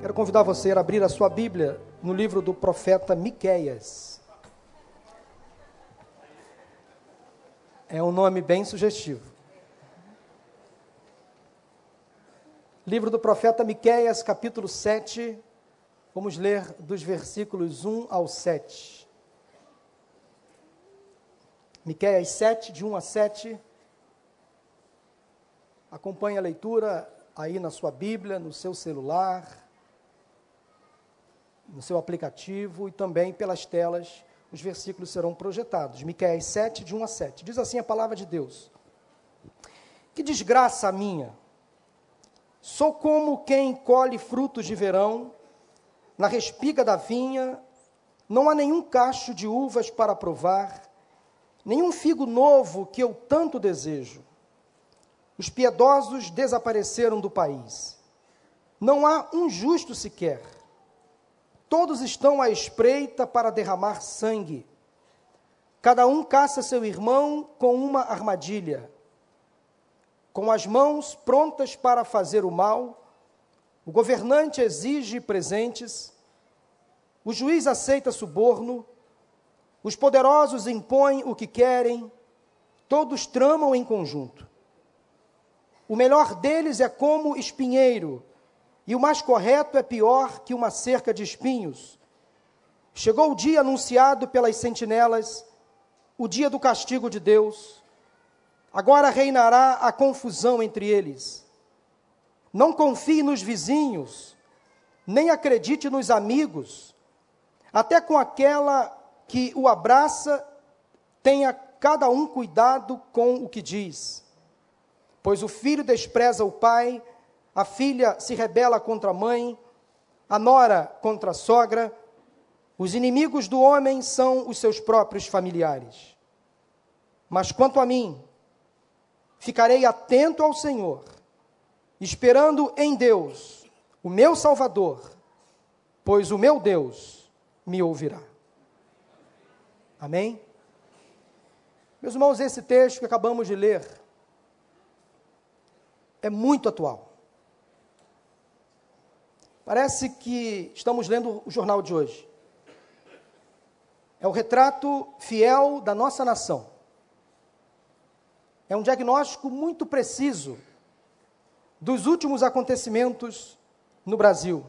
Quero convidar você a abrir a sua Bíblia no livro do profeta Miqueias. É um nome bem sugestivo. Livro do profeta Miqueias, capítulo 7. Vamos ler dos versículos 1 ao 7. Miqueias 7, de 1 a 7. Acompanhe a leitura aí na sua Bíblia, no seu celular no seu aplicativo e também pelas telas, os versículos serão projetados. Miqueias 7, de 1 a 7. Diz assim a palavra de Deus: Que desgraça a minha! Sou como quem colhe frutos de verão, na respiga da vinha, não há nenhum cacho de uvas para provar, nenhum figo novo que eu tanto desejo. Os piedosos desapareceram do país. Não há um justo sequer Todos estão à espreita para derramar sangue. Cada um caça seu irmão com uma armadilha. Com as mãos prontas para fazer o mal, o governante exige presentes, o juiz aceita suborno, os poderosos impõem o que querem, todos tramam em conjunto. O melhor deles é como espinheiro e o mais correto é pior que uma cerca de espinhos. Chegou o dia anunciado pelas sentinelas, o dia do castigo de Deus. Agora reinará a confusão entre eles. Não confie nos vizinhos, nem acredite nos amigos, até com aquela que o abraça, tenha cada um cuidado com o que diz. Pois o filho despreza o pai a filha se rebela contra a mãe, a nora contra a sogra, os inimigos do homem são os seus próprios familiares. Mas quanto a mim, ficarei atento ao Senhor, esperando em Deus, o meu Salvador, pois o meu Deus me ouvirá. Amém? Meus irmãos, esse texto que acabamos de ler é muito atual. Parece que estamos lendo o jornal de hoje. É o retrato fiel da nossa nação. É um diagnóstico muito preciso dos últimos acontecimentos no Brasil.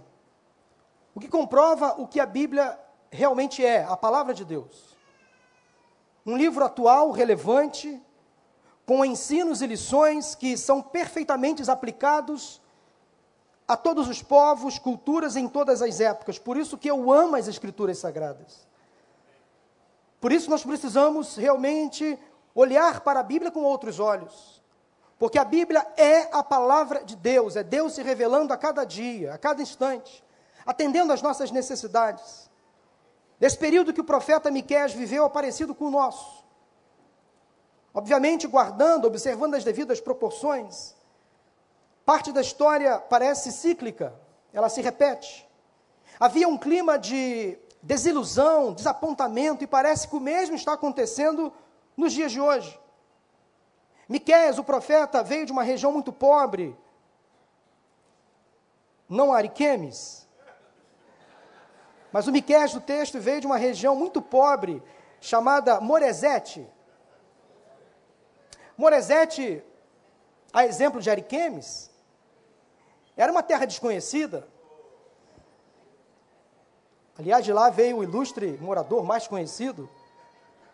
O que comprova o que a Bíblia realmente é, a palavra de Deus. Um livro atual, relevante, com ensinos e lições que são perfeitamente aplicados a todos os povos, culturas em todas as épocas. Por isso que eu amo as escrituras sagradas. Por isso nós precisamos realmente olhar para a Bíblia com outros olhos. Porque a Bíblia é a palavra de Deus, é Deus se revelando a cada dia, a cada instante, atendendo às nossas necessidades. Nesse período que o profeta Miqueias viveu é parecido com o nosso. Obviamente guardando, observando as devidas proporções, Parte da história parece cíclica, ela se repete. Havia um clima de desilusão, desapontamento, e parece que o mesmo está acontecendo nos dias de hoje. Miqueias, o profeta, veio de uma região muito pobre, não Ariquemes, mas o Miqueias do texto veio de uma região muito pobre, chamada Moresete. Moresete, a exemplo de Ariquemes, era uma terra desconhecida. Aliás, de lá veio o ilustre morador mais conhecido,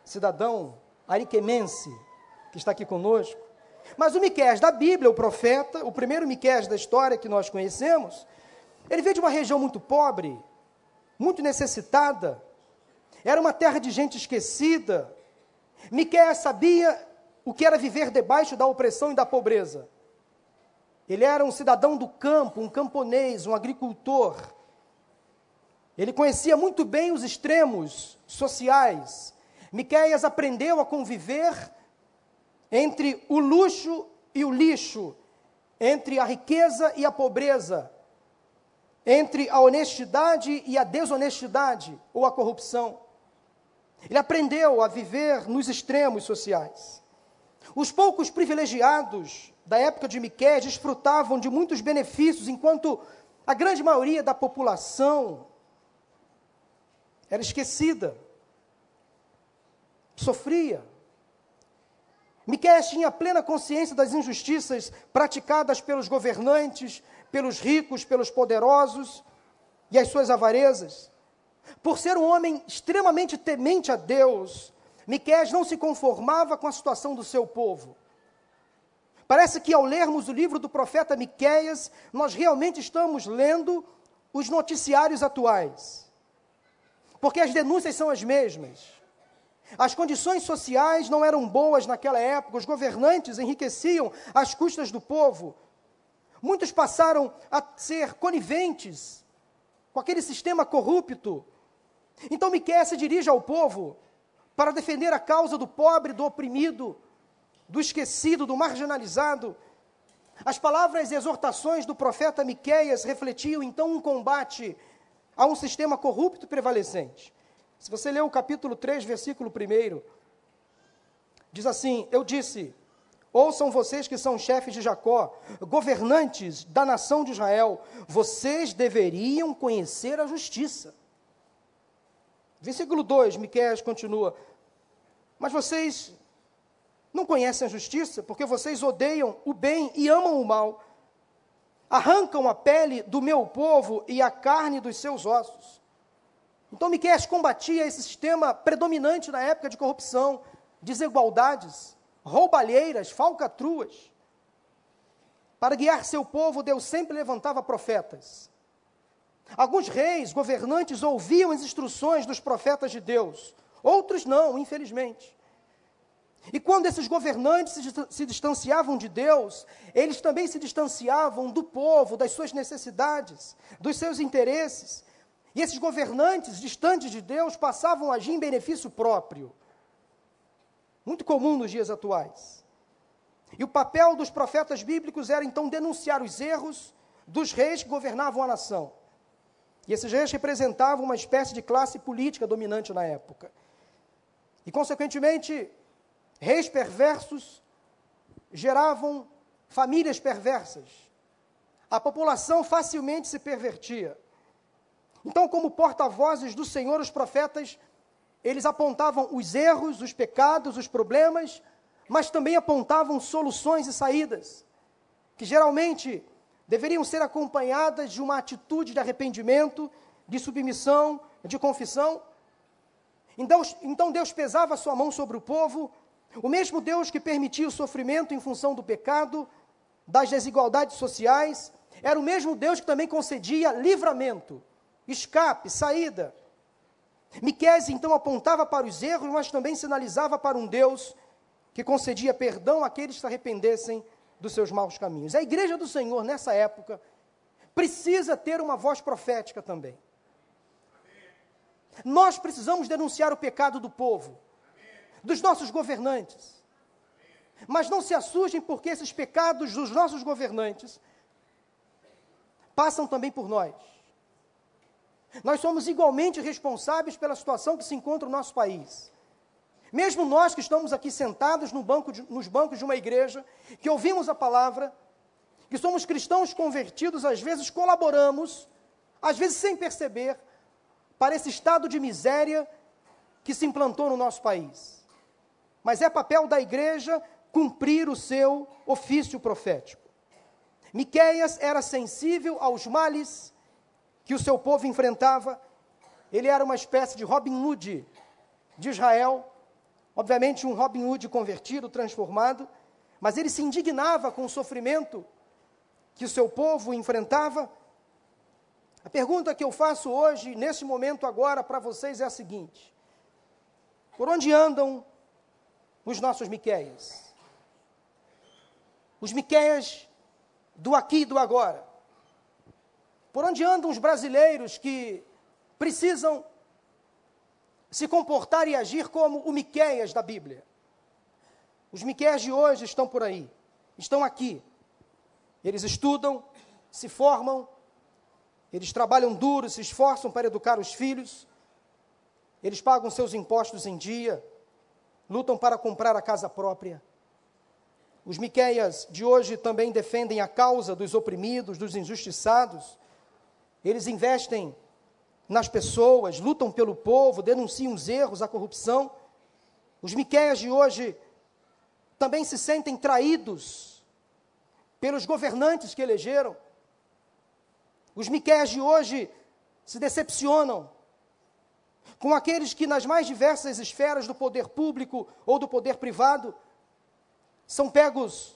cidadão ariquemense, que está aqui conosco. Mas o Miqués da Bíblia, o profeta, o primeiro Miqués da história que nós conhecemos, ele veio de uma região muito pobre, muito necessitada. Era uma terra de gente esquecida. Miqués sabia o que era viver debaixo da opressão e da pobreza. Ele era um cidadão do campo, um camponês, um agricultor. Ele conhecia muito bem os extremos sociais. Miqueias aprendeu a conviver entre o luxo e o lixo, entre a riqueza e a pobreza, entre a honestidade e a desonestidade ou a corrupção. Ele aprendeu a viver nos extremos sociais. Os poucos privilegiados da época de Miqués desfrutavam de muitos benefícios, enquanto A grande maioria da população era esquecida, sofria. Miqueias tinha plena consciência das injustiças praticadas pelos governantes, pelos ricos, pelos poderosos e as suas avarezas. Por ser um homem extremamente temente a Deus, Miqueias não se conformava com a situação do seu povo. Parece que ao lermos o livro do profeta Miqueias, nós realmente estamos lendo os noticiários atuais. Porque as denúncias são as mesmas. As condições sociais não eram boas naquela época, os governantes enriqueciam às custas do povo. Muitos passaram a ser coniventes com aquele sistema corrupto. Então Miqueias se dirige ao povo para defender a causa do pobre, do oprimido, do esquecido, do marginalizado. As palavras e exortações do profeta Miqueias refletiam então um combate a um sistema corrupto prevalecente. Se você ler o capítulo 3, versículo 1, diz assim: Eu disse: Ouçam vocês que são chefes de Jacó, governantes da nação de Israel, vocês deveriam conhecer a justiça. Versículo 2, Miqueias continua: Mas vocês não conhecem a justiça, porque vocês odeiam o bem e amam o mal. Arrancam a pele do meu povo e a carne dos seus ossos. Então Miqueias combatia esse sistema predominante na época de corrupção, desigualdades, roubalheiras, falcatruas. Para guiar seu povo, Deus sempre levantava profetas. Alguns reis, governantes, ouviam as instruções dos profetas de Deus, outros não, infelizmente. E quando esses governantes se distanciavam de Deus, eles também se distanciavam do povo, das suas necessidades, dos seus interesses. E esses governantes, distantes de Deus, passavam a agir em benefício próprio. Muito comum nos dias atuais. E o papel dos profetas bíblicos era então denunciar os erros dos reis que governavam a nação. E esses reis representavam uma espécie de classe política dominante na época. E, consequentemente, Reis perversos geravam famílias perversas. A população facilmente se pervertia. Então, como porta-vozes do Senhor, os profetas, eles apontavam os erros, os pecados, os problemas, mas também apontavam soluções e saídas, que geralmente deveriam ser acompanhadas de uma atitude de arrependimento, de submissão, de confissão. Então, então Deus pesava a sua mão sobre o povo o mesmo Deus que permitia o sofrimento em função do pecado, das desigualdades sociais, era o mesmo Deus que também concedia livramento, escape, saída. Miqués então apontava para os erros, mas também sinalizava para um Deus que concedia perdão àqueles que se arrependessem dos seus maus caminhos. A igreja do Senhor, nessa época, precisa ter uma voz profética também. Nós precisamos denunciar o pecado do povo dos nossos governantes. Mas não se assustem porque esses pecados dos nossos governantes passam também por nós. Nós somos igualmente responsáveis pela situação que se encontra no nosso país. Mesmo nós que estamos aqui sentados no banco de, nos bancos de uma igreja, que ouvimos a palavra, que somos cristãos convertidos, às vezes colaboramos, às vezes sem perceber, para esse estado de miséria que se implantou no nosso país mas é papel da igreja cumprir o seu ofício profético. Miqueias era sensível aos males que o seu povo enfrentava. Ele era uma espécie de Robin Hood de Israel, obviamente um Robin Hood convertido, transformado, mas ele se indignava com o sofrimento que o seu povo enfrentava. A pergunta que eu faço hoje, nesse momento agora, para vocês é a seguinte: Por onde andam os nossos Miqueias. Os Miqueias do aqui e do agora. Por onde andam os brasileiros que precisam se comportar e agir como o Miqueias da Bíblia? Os Miqueias de hoje estão por aí, estão aqui. Eles estudam, se formam, eles trabalham duro, se esforçam para educar os filhos, eles pagam seus impostos em dia, lutam para comprar a casa própria. Os Miqueias de hoje também defendem a causa dos oprimidos, dos injustiçados, eles investem nas pessoas, lutam pelo povo, denunciam os erros, a corrupção. Os Miqueias de hoje também se sentem traídos pelos governantes que elegeram. Os Miqueias de hoje se decepcionam com aqueles que nas mais diversas esferas do poder público ou do poder privado são pegos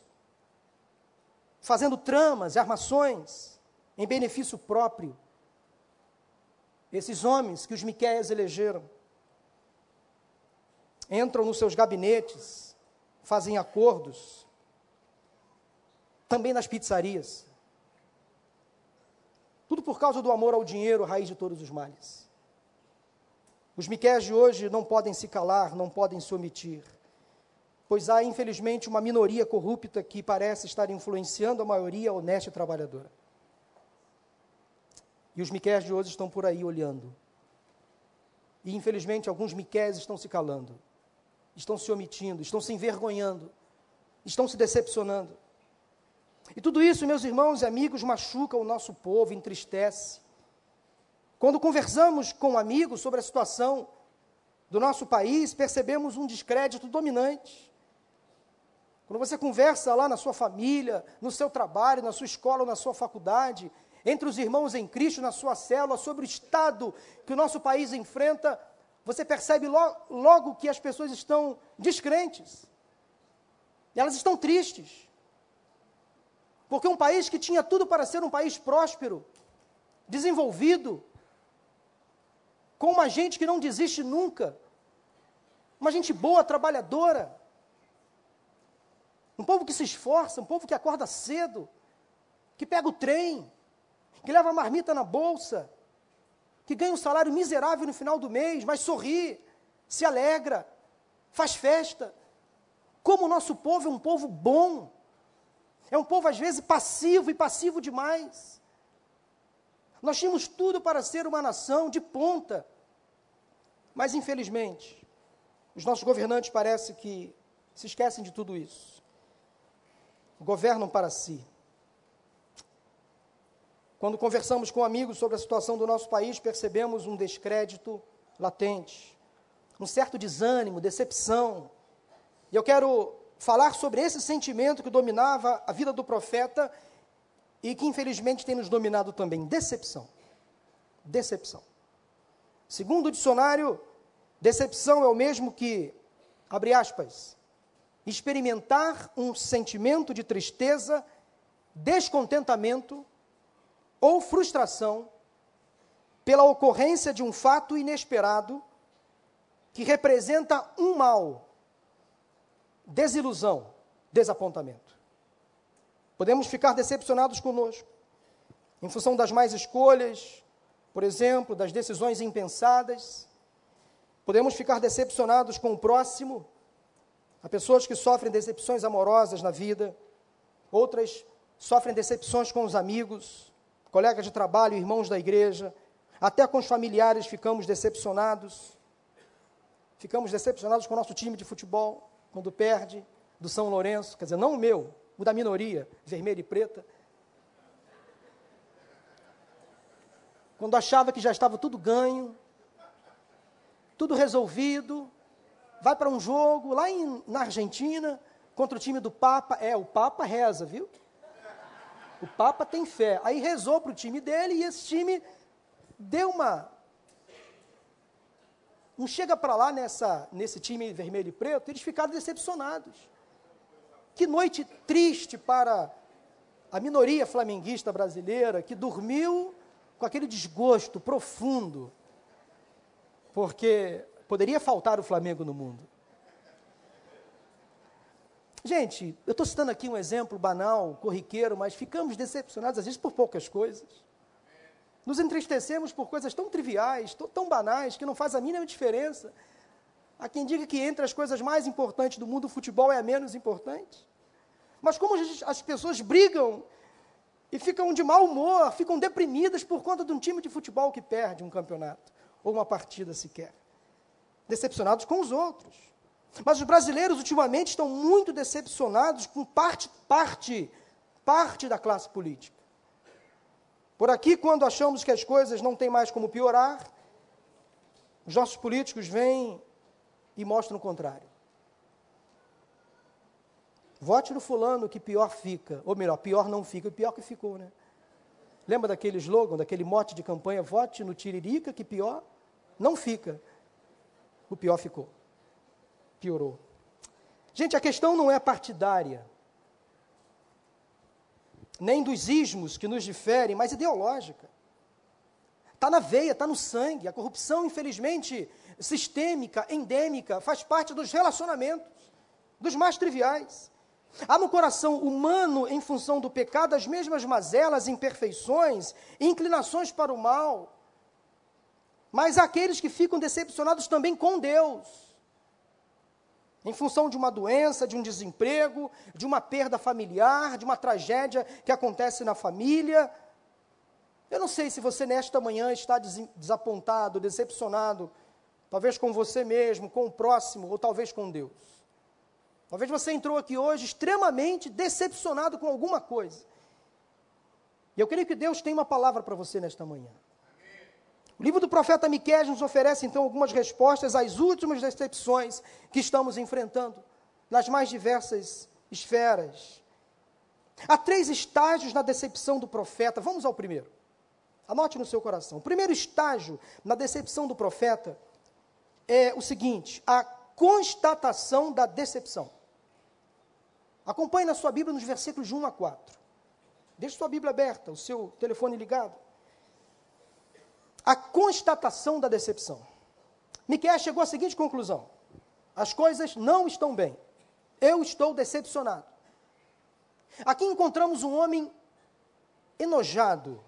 fazendo tramas e armações em benefício próprio. Esses homens que os Miquéias elegeram entram nos seus gabinetes, fazem acordos, também nas pizzarias. Tudo por causa do amor ao dinheiro, raiz de todos os males. Os Miquéias de hoje não podem se calar, não podem se omitir pois há, infelizmente, uma minoria corrupta que parece estar influenciando a maioria honesta e trabalhadora. E os miqués de hoje estão por aí olhando. E, infelizmente, alguns miqués estão se calando, estão se omitindo, estão se envergonhando, estão se decepcionando. E tudo isso, meus irmãos e amigos, machuca o nosso povo, entristece. Quando conversamos com amigos sobre a situação do nosso país, percebemos um descrédito dominante. Quando você conversa lá na sua família, no seu trabalho, na sua escola na sua faculdade, entre os irmãos em Cristo, na sua célula, sobre o estado que o nosso país enfrenta, você percebe logo, logo que as pessoas estão descrentes. Elas estão tristes. Porque um país que tinha tudo para ser um país próspero, desenvolvido, com uma gente que não desiste nunca, uma gente boa, trabalhadora, um povo que se esforça, um povo que acorda cedo, que pega o trem, que leva a marmita na bolsa, que ganha um salário miserável no final do mês, mas sorri, se alegra, faz festa. Como o nosso povo é um povo bom, é um povo às vezes passivo e passivo demais. Nós tínhamos tudo para ser uma nação de ponta, mas infelizmente, os nossos governantes parece que se esquecem de tudo isso governam para si. Quando conversamos com amigos sobre a situação do nosso país, percebemos um descrédito latente, um certo desânimo, decepção. E eu quero falar sobre esse sentimento que dominava a vida do profeta e que infelizmente tem nos dominado também: decepção. Decepção. Segundo o dicionário, decepção é o mesmo que, abre aspas, experimentar um sentimento de tristeza, descontentamento ou frustração pela ocorrência de um fato inesperado que representa um mal, desilusão, desapontamento. Podemos ficar decepcionados conosco, em função das mais escolhas, por exemplo, das decisões impensadas. Podemos ficar decepcionados com o próximo, Há pessoas que sofrem decepções amorosas na vida, outras sofrem decepções com os amigos, colegas de trabalho, irmãos da igreja, até com os familiares ficamos decepcionados. Ficamos decepcionados com o nosso time de futebol, quando perde, do São Lourenço, quer dizer, não o meu, o da minoria, vermelha e preta. Quando achava que já estava tudo ganho, tudo resolvido, vai para um jogo lá em, na Argentina contra o time do Papa. É, o Papa reza, viu? O Papa tem fé. Aí rezou para o time dele e esse time deu uma. Não chega para lá nessa, nesse time vermelho e preto, eles ficaram decepcionados. Que noite triste para a minoria flamenguista brasileira que dormiu com aquele desgosto profundo, porque Poderia faltar o Flamengo no mundo. Gente, eu estou citando aqui um exemplo banal, corriqueiro, mas ficamos decepcionados às vezes por poucas coisas. Nos entristecemos por coisas tão triviais, tão banais, que não faz a mínima diferença. Há quem diga que entre as coisas mais importantes do mundo, o futebol é a menos importante. Mas como as pessoas brigam e ficam de mau humor, ficam deprimidas por conta de um time de futebol que perde um campeonato ou uma partida sequer decepcionados com os outros. Mas os brasileiros ultimamente estão muito decepcionados com parte, parte, parte da classe política. Por aqui, quando achamos que as coisas não têm mais como piorar, os nossos políticos vêm e mostram o contrário. Vote no fulano que pior fica, ou melhor, pior não fica, o pior que ficou, né? Lembra daquele slogan, daquele mote de campanha, vote no Tiririca que pior não fica. O pior ficou. Piorou. Gente, a questão não é partidária, nem dos ismos que nos diferem, mas ideológica. Está na veia, está no sangue. A corrupção, infelizmente, sistêmica, endêmica, faz parte dos relacionamentos, dos mais triviais. Há no coração humano, em função do pecado, as mesmas mazelas, imperfeições, inclinações para o mal. Mas há aqueles que ficam decepcionados também com Deus em função de uma doença, de um desemprego, de uma perda familiar, de uma tragédia que acontece na família. Eu não sei se você nesta manhã está desapontado, decepcionado, talvez com você mesmo, com o próximo, ou talvez com Deus. Talvez você entrou aqui hoje extremamente decepcionado com alguma coisa. E eu creio que Deus tem uma palavra para você nesta manhã. O livro do profeta Miqueias nos oferece então algumas respostas às últimas decepções que estamos enfrentando nas mais diversas esferas. Há três estágios na decepção do profeta. Vamos ao primeiro. Anote no seu coração. O primeiro estágio na decepção do profeta é o seguinte: a constatação da decepção. Acompanhe na sua Bíblia nos versículos de 1 a 4. Deixe sua Bíblia aberta, o seu telefone ligado a constatação da decepção. Miquel chegou à seguinte conclusão: as coisas não estão bem. Eu estou decepcionado. Aqui encontramos um homem enojado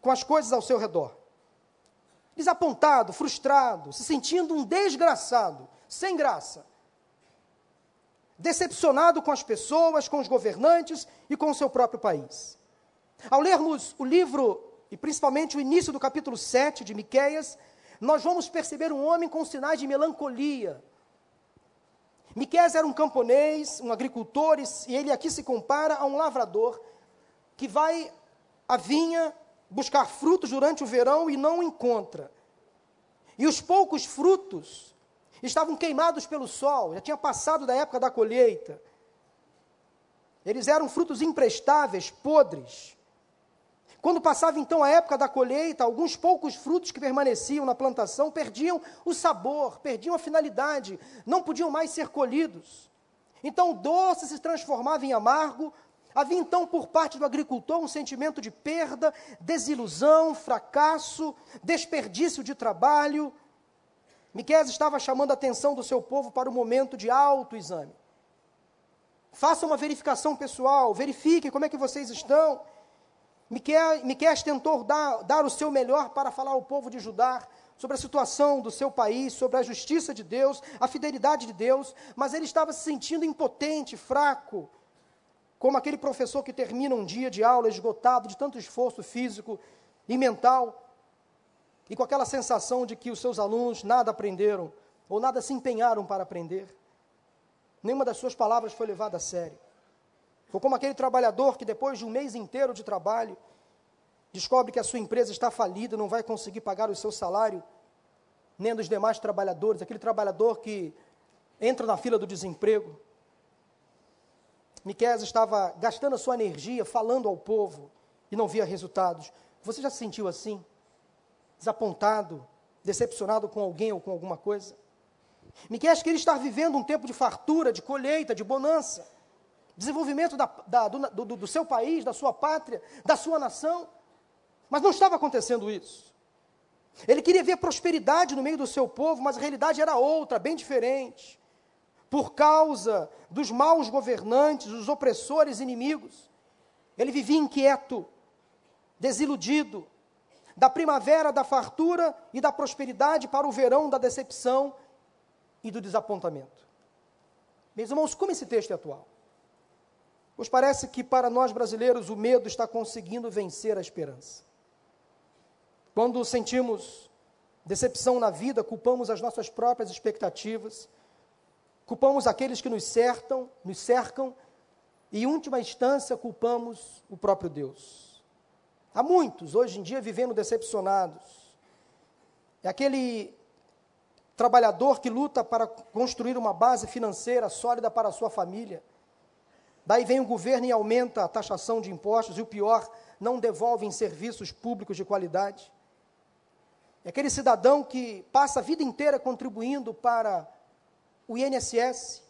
com as coisas ao seu redor, desapontado, frustrado, se sentindo um desgraçado, sem graça, decepcionado com as pessoas, com os governantes e com o seu próprio país. Ao lermos o livro e principalmente o início do capítulo 7 de Miqueias, nós vamos perceber um homem com sinais de melancolia. Miqueias era um camponês, um agricultor, e ele aqui se compara a um lavrador que vai à vinha buscar frutos durante o verão e não encontra. E os poucos frutos estavam queimados pelo sol, já tinha passado da época da colheita. Eles eram frutos imprestáveis, podres. Quando passava então a época da colheita, alguns poucos frutos que permaneciam na plantação perdiam o sabor, perdiam a finalidade, não podiam mais ser colhidos. Então o doce se transformava em amargo. Havia então por parte do agricultor um sentimento de perda, desilusão, fracasso, desperdício de trabalho. Miqués estava chamando a atenção do seu povo para o momento de autoexame. Faça uma verificação pessoal, verifiquem como é que vocês estão. Miquel tentou dar, dar o seu melhor para falar ao povo de Judá sobre a situação do seu país, sobre a justiça de Deus, a fidelidade de Deus, mas ele estava se sentindo impotente, fraco, como aquele professor que termina um dia de aula esgotado de tanto esforço físico e mental, e com aquela sensação de que os seus alunos nada aprenderam, ou nada se empenharam para aprender. Nenhuma das suas palavras foi levada a sério. Ou como aquele trabalhador que depois de um mês inteiro de trabalho, descobre que a sua empresa está falida, não vai conseguir pagar o seu salário, nem dos demais trabalhadores, aquele trabalhador que entra na fila do desemprego. Miquel estava gastando a sua energia falando ao povo e não via resultados. Você já se sentiu assim? Desapontado, decepcionado com alguém ou com alguma coisa? Miquel queria estar vivendo um tempo de fartura, de colheita, de bonança desenvolvimento da, da, do, do, do seu país, da sua pátria, da sua nação. Mas não estava acontecendo isso. Ele queria ver prosperidade no meio do seu povo, mas a realidade era outra, bem diferente. Por causa dos maus governantes, dos opressores inimigos, ele vivia inquieto, desiludido, da primavera da fartura e da prosperidade para o verão da decepção e do desapontamento. Meus irmãos, como esse texto é atual? Pois parece que para nós brasileiros o medo está conseguindo vencer a esperança. Quando sentimos decepção na vida, culpamos as nossas próprias expectativas, culpamos aqueles que nos cercam, nos cercam, e em última instância culpamos o próprio Deus. Há muitos hoje em dia vivendo decepcionados. É aquele trabalhador que luta para construir uma base financeira sólida para a sua família. Daí vem o governo e aumenta a taxação de impostos, e o pior, não devolve em serviços públicos de qualidade. É aquele cidadão que passa a vida inteira contribuindo para o INSS.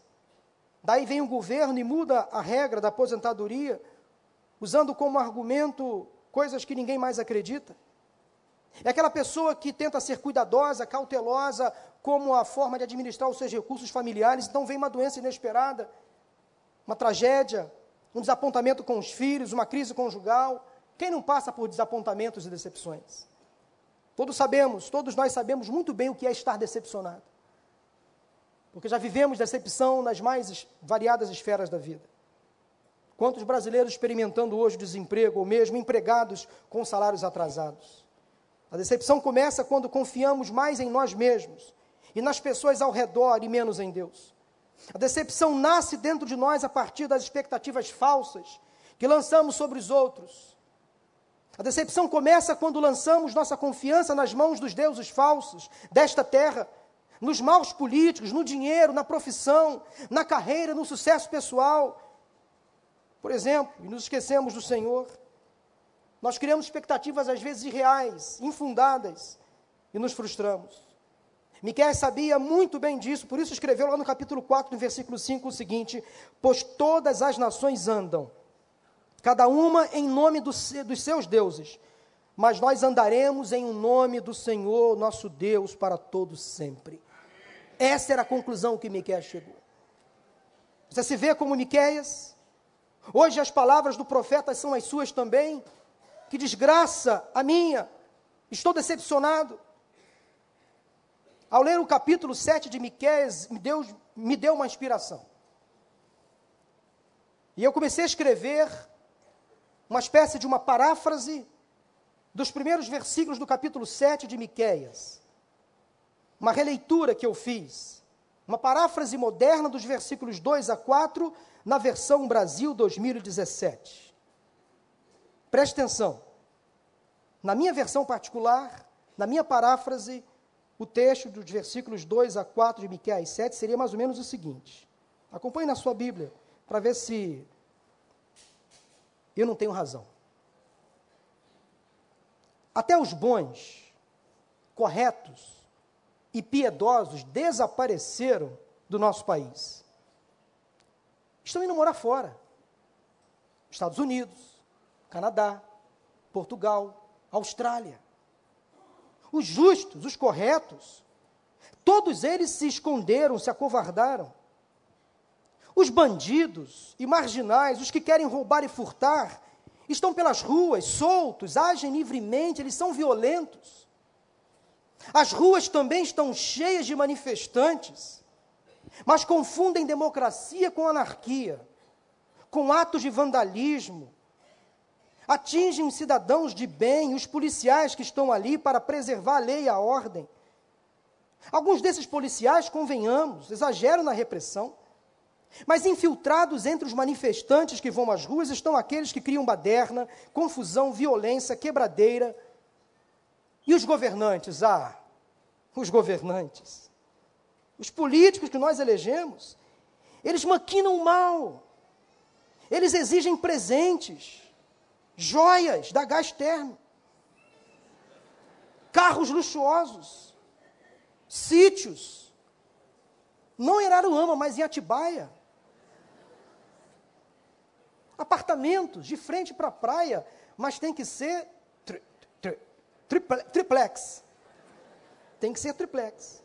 Daí vem o governo e muda a regra da aposentadoria, usando como argumento coisas que ninguém mais acredita. É aquela pessoa que tenta ser cuidadosa, cautelosa, como a forma de administrar os seus recursos familiares, então vem uma doença inesperada, uma tragédia, um desapontamento com os filhos, uma crise conjugal. Quem não passa por desapontamentos e decepções? Todos sabemos, todos nós sabemos muito bem o que é estar decepcionado. Porque já vivemos decepção nas mais variadas esferas da vida. Quantos brasileiros experimentando hoje desemprego ou mesmo empregados com salários atrasados? A decepção começa quando confiamos mais em nós mesmos e nas pessoas ao redor e menos em Deus. A decepção nasce dentro de nós a partir das expectativas falsas que lançamos sobre os outros. A decepção começa quando lançamos nossa confiança nas mãos dos deuses falsos desta terra, nos maus políticos, no dinheiro, na profissão, na carreira, no sucesso pessoal. Por exemplo, e nos esquecemos do Senhor. Nós criamos expectativas às vezes irreais, infundadas, e nos frustramos. Miquel sabia muito bem disso, por isso escreveu lá no capítulo 4, no versículo 5, o seguinte: Pois todas as nações andam, cada uma em nome do, dos seus deuses, mas nós andaremos em um nome do Senhor, nosso Deus, para todos sempre. Essa era a conclusão que Miquel chegou. Você se vê como Miqueias? Hoje as palavras do profeta são as suas também. Que desgraça a minha! Estou decepcionado. Ao ler o capítulo 7 de Miqueias, me deu, me deu uma inspiração. E eu comecei a escrever uma espécie de uma paráfrase dos primeiros versículos do capítulo 7 de Miqueias. Uma releitura que eu fiz, uma paráfrase moderna dos versículos 2 a 4 na versão Brasil 2017. Preste atenção. Na minha versão particular, na minha paráfrase, o texto dos versículos 2 a 4 de Miqueias 7 seria mais ou menos o seguinte. Acompanhe na sua Bíblia para ver se eu não tenho razão. Até os bons, corretos e piedosos desapareceram do nosso país. Estão indo morar fora. Estados Unidos, Canadá, Portugal, Austrália os justos, os corretos, todos eles se esconderam, se acovardaram. Os bandidos e marginais, os que querem roubar e furtar, estão pelas ruas, soltos, agem livremente, eles são violentos. As ruas também estão cheias de manifestantes, mas confundem democracia com anarquia, com atos de vandalismo, atingem os cidadãos de bem, os policiais que estão ali para preservar a lei e a ordem. Alguns desses policiais, convenhamos, exageram na repressão, mas infiltrados entre os manifestantes que vão às ruas estão aqueles que criam baderna, confusão, violência, quebradeira. E os governantes? Ah, os governantes. Os políticos que nós elegemos, eles maquinam mal. Eles exigem presentes joias da gás termo, carros luxuosos, sítios, não em Araruama, mas em Atibaia, apartamentos de frente para a praia, mas tem que ser triple, triplex. Tem que ser triplex.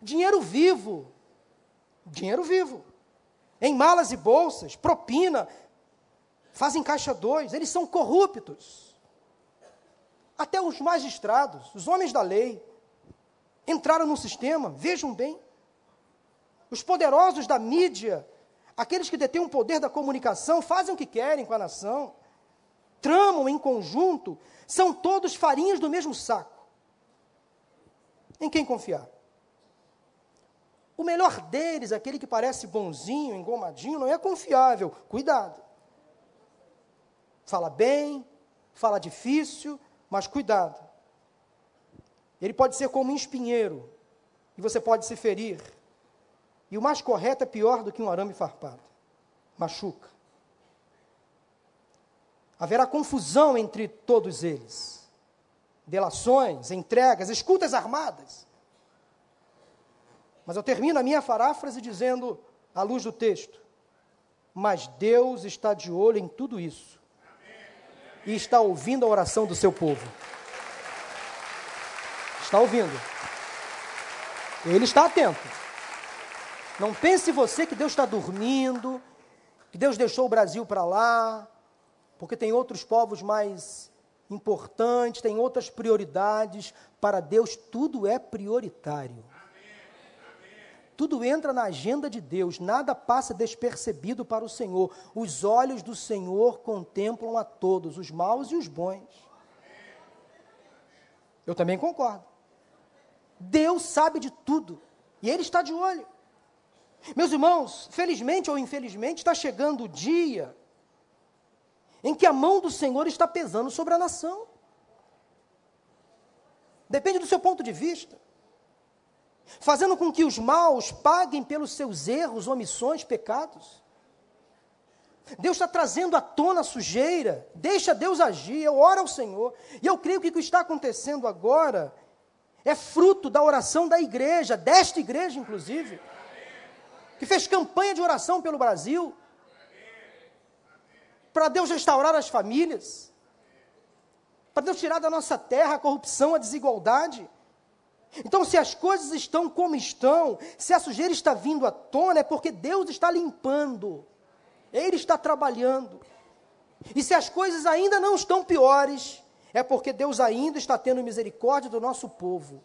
Dinheiro vivo. Dinheiro vivo. Em malas e bolsas, propina, fazem caixa dois, eles são corruptos. Até os magistrados, os homens da lei, entraram no sistema, vejam bem. Os poderosos da mídia, aqueles que detêm o poder da comunicação, fazem o que querem com a nação, tramam em conjunto, são todos farinhas do mesmo saco. Em quem confiar? O melhor deles, aquele que parece bonzinho, engomadinho, não é confiável. Cuidado fala bem, fala difícil, mas cuidado. Ele pode ser como um espinheiro, e você pode se ferir. E o mais correto é pior do que um arame farpado. Machuca. Haverá confusão entre todos eles. Delações, entregas, escutas armadas. Mas eu termino a minha paráfrase dizendo, à luz do texto: Mas Deus está de olho em tudo isso e está ouvindo a oração do seu povo. Está ouvindo. Ele está atento. Não pense você que Deus está dormindo, que Deus deixou o Brasil para lá, porque tem outros povos mais importantes, tem outras prioridades. Para Deus, tudo é prioritário. Tudo entra na agenda de Deus, nada passa despercebido para o Senhor. Os olhos do Senhor contemplam a todos, os maus e os bons. Eu também concordo. Deus sabe de tudo e Ele está de olho. Meus irmãos, felizmente ou infelizmente, está chegando o dia em que a mão do Senhor está pesando sobre a nação. Depende do seu ponto de vista. Fazendo com que os maus paguem pelos seus erros, omissões, pecados. Deus está trazendo à tona a sujeira, deixa Deus agir, eu oro ao Senhor. E eu creio que o que está acontecendo agora é fruto da oração da igreja, desta igreja inclusive, que fez campanha de oração pelo Brasil, para Deus restaurar as famílias, para Deus tirar da nossa terra a corrupção, a desigualdade. Então, se as coisas estão como estão, se a sujeira está vindo à tona, é porque Deus está limpando, Ele está trabalhando. E se as coisas ainda não estão piores, é porque Deus ainda está tendo misericórdia do nosso povo.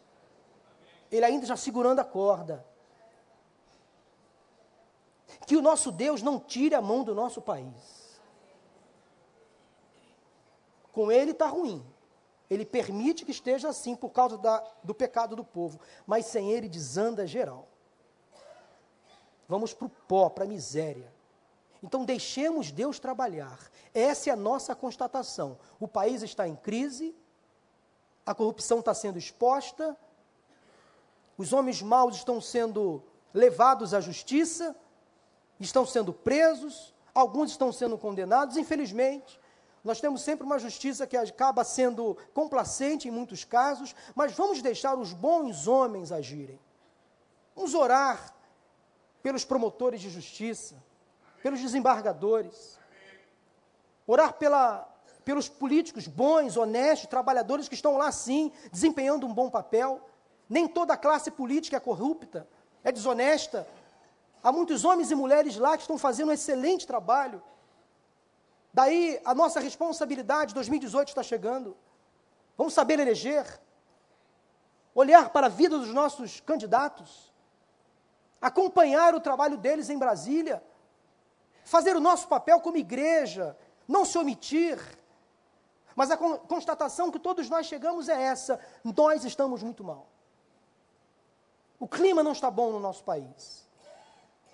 Ele ainda está segurando a corda. Que o nosso Deus não tire a mão do nosso país. Com ele está ruim. Ele permite que esteja assim por causa da, do pecado do povo. Mas sem ele desanda geral. Vamos para o pó, para a miséria. Então deixemos Deus trabalhar. Essa é a nossa constatação. O país está em crise, a corrupção está sendo exposta, os homens maus estão sendo levados à justiça, estão sendo presos, alguns estão sendo condenados, infelizmente. Nós temos sempre uma justiça que acaba sendo complacente em muitos casos, mas vamos deixar os bons homens agirem. Vamos orar pelos promotores de justiça, pelos desembargadores, orar pela, pelos políticos bons, honestos, trabalhadores que estão lá sim, desempenhando um bom papel. Nem toda a classe política é corrupta, é desonesta. Há muitos homens e mulheres lá que estão fazendo um excelente trabalho. Daí a nossa responsabilidade, 2018 está chegando. Vamos saber eleger, olhar para a vida dos nossos candidatos, acompanhar o trabalho deles em Brasília, fazer o nosso papel como igreja, não se omitir. Mas a constatação que todos nós chegamos é essa: nós estamos muito mal. O clima não está bom no nosso país.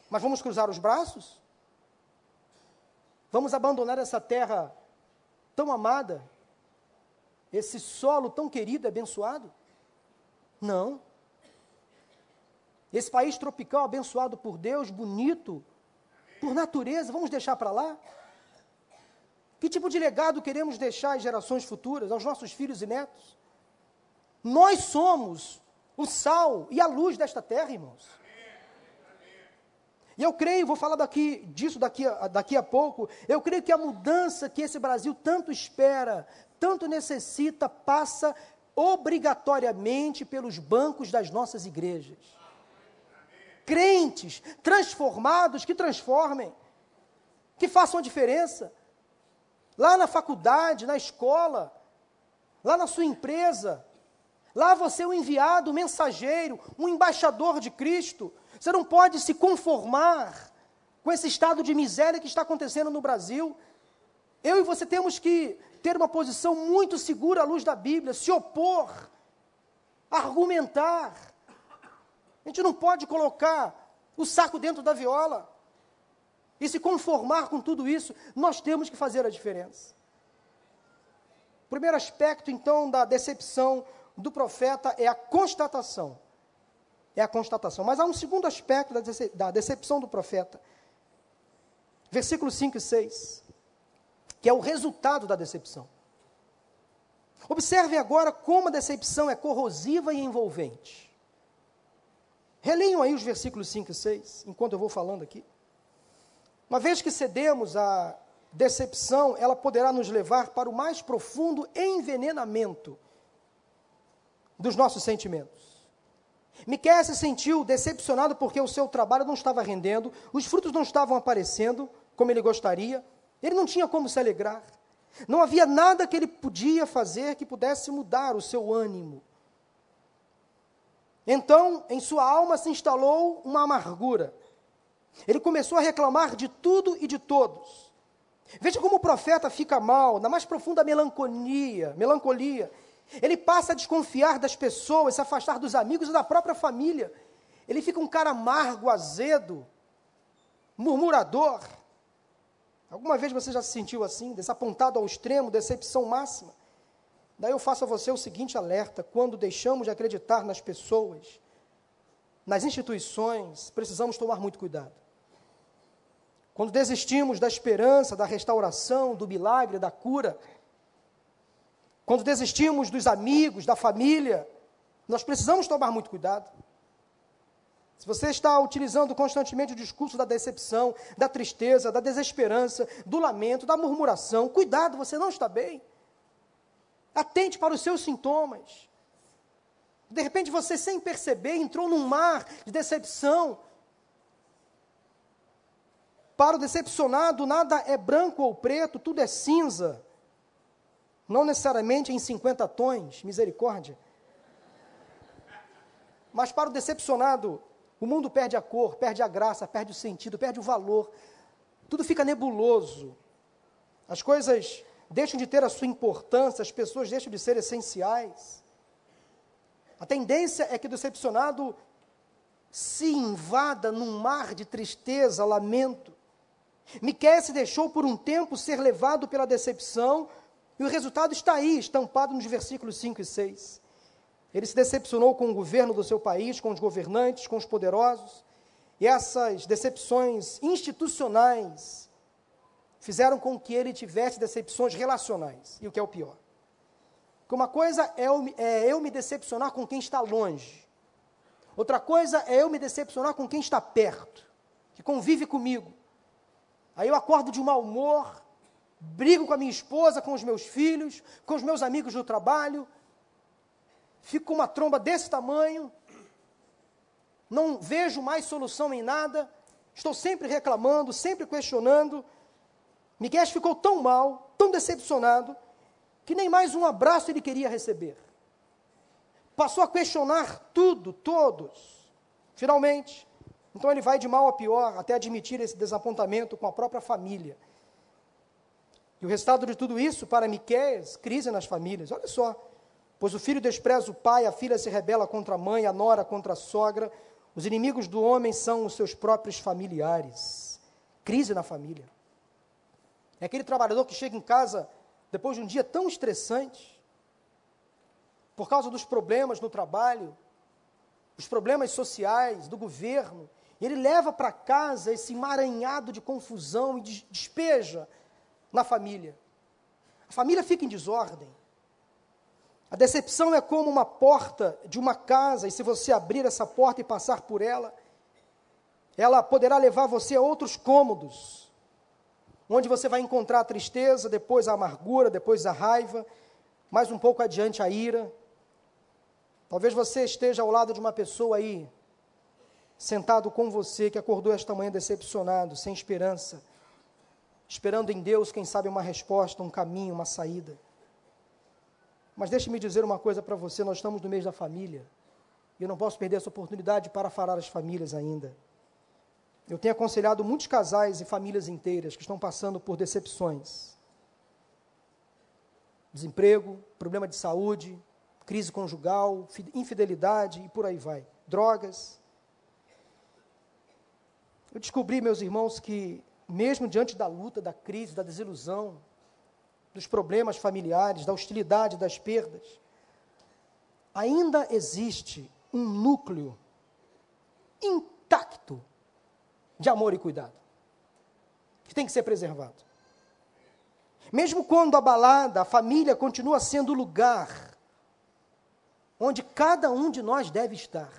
Mas vamos cruzar os braços? Vamos abandonar essa terra tão amada? Esse solo tão querido e abençoado? Não. Esse país tropical abençoado por Deus, bonito, por natureza, vamos deixar para lá? Que tipo de legado queremos deixar às gerações futuras, aos nossos filhos e netos? Nós somos o sal e a luz desta terra, irmãos. E eu creio, vou falar daqui, disso daqui daqui a pouco, eu creio que a mudança que esse Brasil tanto espera, tanto necessita, passa obrigatoriamente pelos bancos das nossas igrejas crentes transformados que transformem, que façam a diferença. Lá na faculdade, na escola, lá na sua empresa, lá você é um enviado, um mensageiro, um embaixador de Cristo. Você não pode se conformar com esse estado de miséria que está acontecendo no Brasil. Eu e você temos que ter uma posição muito segura à luz da Bíblia, se opor, argumentar, a gente não pode colocar o saco dentro da viola e se conformar com tudo isso. Nós temos que fazer a diferença. primeiro aspecto, então, da decepção do profeta é a constatação. É a constatação. Mas há um segundo aspecto da decepção do profeta. Versículos 5 e 6, que é o resultado da decepção. Observem agora como a decepção é corrosiva e envolvente. Releiam aí os versículos 5 e 6, enquanto eu vou falando aqui. Uma vez que cedemos à decepção, ela poderá nos levar para o mais profundo envenenamento dos nossos sentimentos. Miquel se sentiu decepcionado porque o seu trabalho não estava rendendo, os frutos não estavam aparecendo como ele gostaria, ele não tinha como se alegrar. Não havia nada que ele podia fazer que pudesse mudar o seu ânimo. Então, em sua alma se instalou uma amargura. Ele começou a reclamar de tudo e de todos. Veja como o profeta fica mal, na mais profunda melancolia, melancolia. Ele passa a desconfiar das pessoas, se afastar dos amigos e da própria família. Ele fica um cara amargo, azedo, murmurador. Alguma vez você já se sentiu assim, desapontado ao extremo, decepção máxima? Daí eu faço a você o seguinte alerta: quando deixamos de acreditar nas pessoas, nas instituições, precisamos tomar muito cuidado. Quando desistimos da esperança, da restauração, do milagre, da cura, quando desistimos dos amigos, da família, nós precisamos tomar muito cuidado. Se você está utilizando constantemente o discurso da decepção, da tristeza, da desesperança, do lamento, da murmuração, cuidado, você não está bem. Atente para os seus sintomas. De repente você, sem perceber, entrou num mar de decepção, para o decepcionado, nada é branco ou preto, tudo é cinza. Não necessariamente em 50 tons, misericórdia. Mas para o decepcionado, o mundo perde a cor, perde a graça, perde o sentido, perde o valor. Tudo fica nebuloso. As coisas deixam de ter a sua importância, as pessoas deixam de ser essenciais. A tendência é que o decepcionado se invada num mar de tristeza, lamento. Miquel se deixou por um tempo ser levado pela decepção, e o resultado está aí, estampado nos versículos 5 e 6. Ele se decepcionou com o governo do seu país, com os governantes, com os poderosos, e essas decepções institucionais fizeram com que ele tivesse decepções relacionais, e o que é o pior. Porque uma coisa é eu, é eu me decepcionar com quem está longe, outra coisa é eu me decepcionar com quem está perto, que convive comigo. Aí eu acordo de mau humor, brigo com a minha esposa, com os meus filhos, com os meus amigos do trabalho, fico com uma tromba desse tamanho, não vejo mais solução em nada, estou sempre reclamando, sempre questionando. Miguel ficou tão mal, tão decepcionado, que nem mais um abraço ele queria receber. Passou a questionar tudo, todos. Finalmente, então ele vai de mal a pior, até admitir esse desapontamento com a própria família. E o resultado de tudo isso, para Miqueias, crise nas famílias. Olha só. Pois o filho despreza o pai, a filha se rebela contra a mãe, a nora contra a sogra. Os inimigos do homem são os seus próprios familiares. Crise na família. É aquele trabalhador que chega em casa depois de um dia tão estressante, por causa dos problemas no trabalho, os problemas sociais, do governo, ele leva para casa esse emaranhado de confusão e despeja na família. A família fica em desordem. A decepção é como uma porta de uma casa, e se você abrir essa porta e passar por ela, ela poderá levar você a outros cômodos, onde você vai encontrar a tristeza, depois a amargura, depois a raiva, mais um pouco adiante a ira. Talvez você esteja ao lado de uma pessoa aí, sentado com você, que acordou esta manhã decepcionado, sem esperança, esperando em Deus, quem sabe, uma resposta, um caminho, uma saída. Mas deixe-me dizer uma coisa para você: nós estamos no mês da família, e eu não posso perder essa oportunidade para falar às famílias ainda. Eu tenho aconselhado muitos casais e famílias inteiras que estão passando por decepções. Desemprego, problema de saúde, crise conjugal, infidelidade e por aí vai. Drogas, eu descobri, meus irmãos, que mesmo diante da luta, da crise, da desilusão, dos problemas familiares, da hostilidade, das perdas, ainda existe um núcleo intacto de amor e cuidado, que tem que ser preservado. Mesmo quando abalada, a família continua sendo o lugar onde cada um de nós deve estar.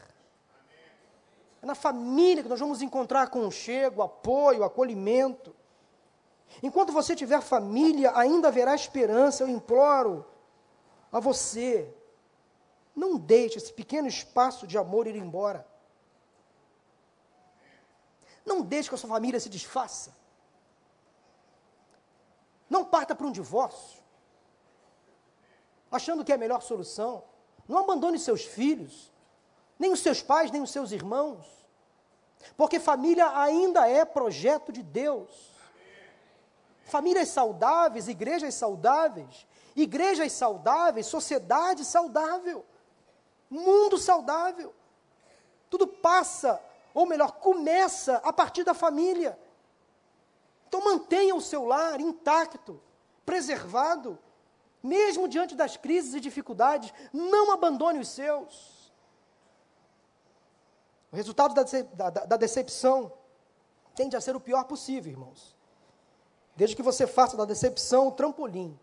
É na família que nós vamos encontrar conchego, apoio, acolhimento. Enquanto você tiver família, ainda haverá esperança. Eu imploro a você, não deixe esse pequeno espaço de amor ir embora. Não deixe que a sua família se desfaça. Não parta para um divórcio, achando que é a melhor solução. Não abandone seus filhos, nem os seus pais, nem os seus irmãos, porque família ainda é projeto de Deus. Famílias saudáveis, igrejas saudáveis, igrejas saudáveis, sociedade saudável, mundo saudável. Tudo passa, ou melhor, começa a partir da família. Então mantenha o seu lar intacto, preservado, mesmo diante das crises e dificuldades, não abandone os seus. O resultado da, da, da decepção tende a ser o pior possível, irmãos. Desde que você faça da decepção o trampolim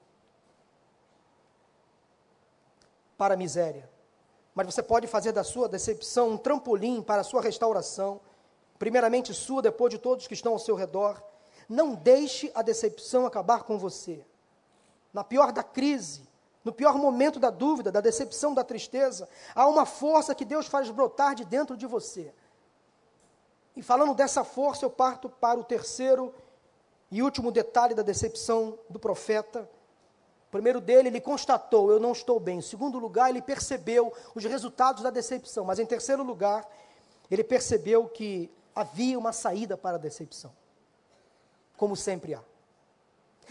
para a miséria. Mas você pode fazer da sua decepção um trampolim para a sua restauração, primeiramente sua, depois de todos que estão ao seu redor. Não deixe a decepção acabar com você. Na pior da crise, no pior momento da dúvida, da decepção, da tristeza, há uma força que Deus faz brotar de dentro de você. E falando dessa força, eu parto para o terceiro e último detalhe da decepção do profeta. O primeiro dele, ele constatou: eu não estou bem. Em segundo lugar, ele percebeu os resultados da decepção. Mas em terceiro lugar, ele percebeu que havia uma saída para a decepção como sempre há.